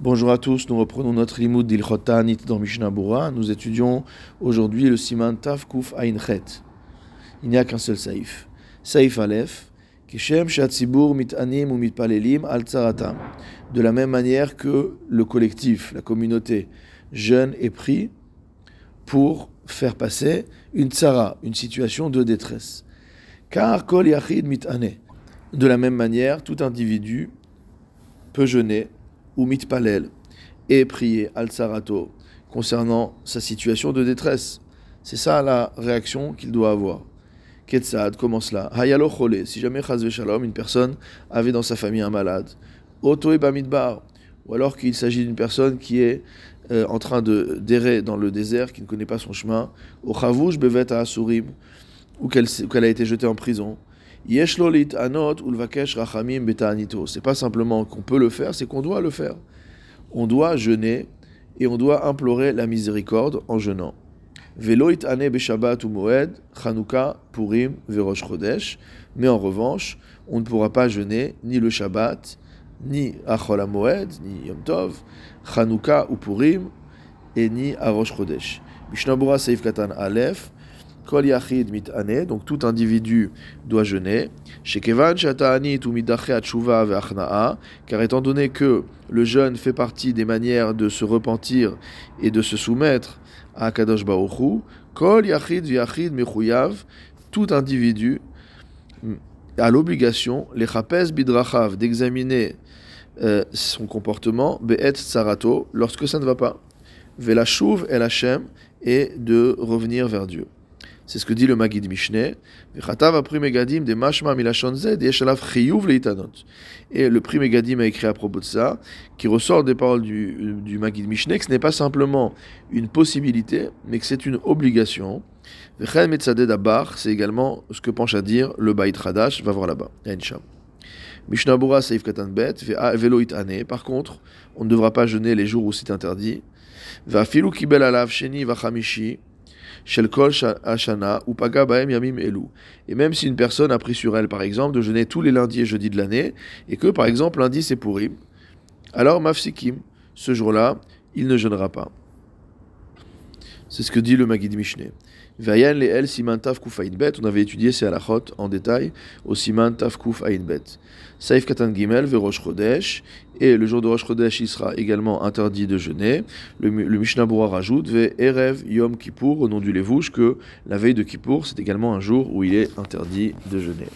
Bonjour à tous, nous reprenons notre limoud d'Ilchotanit dans Mishnah. Nous étudions aujourd'hui le siman Tav Kuf Chet. Il n'y a qu'un seul saïf. Saïf Aleph, Keshem Shatzibur Mitanim ou Mitpalelim Al Tzaratam. De la même manière que le collectif, la communauté, jeune et prie pour faire passer une tzara, une situation de détresse. Car Kol Yachid Mitane. De la même manière, tout individu peut jeûner ou mitpalel et prier al sarato concernant sa situation de détresse. C'est ça la réaction qu'il doit avoir. Ketsad, comment cela Hayalo chole, si jamais chazve shalom, une personne avait dans sa famille un malade. Oto ou alors qu'il s'agit d'une personne qui est euh, en train de d'errer dans le désert, qui ne connaît pas son chemin. Chavouj à asurim, ou qu'elle a été jetée en prison. C'est pas simplement qu'on peut le faire, c'est qu'on doit le faire. On doit jeûner et on doit implorer la miséricorde en jeûnant. Veloit ane beshabbat ou moed, Chanukah, Purim, Verosh Chodesh. Mais en revanche, on ne pourra pas jeûner ni le Shabbat, ni Achol Moed, ni Yom Tov, Chanukah ou Purim, et ni Arosh Chodesh. Mishnabura Seif Katan. Kol yachid mitane, donc tout individu doit jeûner. Shekevan shata'anit ou tshuva ve'achnaa, car étant donné que le jeûne fait partie des manières de se repentir et de se soumettre à Kadosh Baruchu, kol yachid ve'achid mechuyav, tout individu a l'obligation, les chapes bidrachav, d'examiner euh, son comportement, be'et tsarato, lorsque ça ne va pas. Ve'lashuv el Hashem, et de revenir vers Dieu. C'est ce que dit le Magid Mishneh. Et le Pri Megadim a écrit à propos de ça, qui ressort des paroles du, du Magid Mishneh, que ce n'est pas simplement une possibilité, mais que c'est une obligation. C'est également ce que penche à dire le Bait Hadash, va voir là-bas. Saif Katan Bet, Velo Itane. Par contre, on ne devra pas jeûner les jours où c'est interdit. Kibel Alav Sheni. Et même si une personne a pris sur elle, par exemple, de jeûner tous les lundis et jeudis de l'année, et que, par exemple, lundi c'est pourri, alors mafsikim, ce jour-là, il ne jeûnera pas. C'est ce que dit le Magid Mishneh. Vayan le el siman bet. On avait étudié ces halachot en détail au siman taf bet. Saif katan gimel ve rosh chodesh. Et le jour de rosh chodesh, il sera également interdit de jeûner. Le, Mishnah Bura rajoute ve erev yom kippour au nom du levouche que la veille de Kippour, c'est également un jour où il est interdit de jeûner.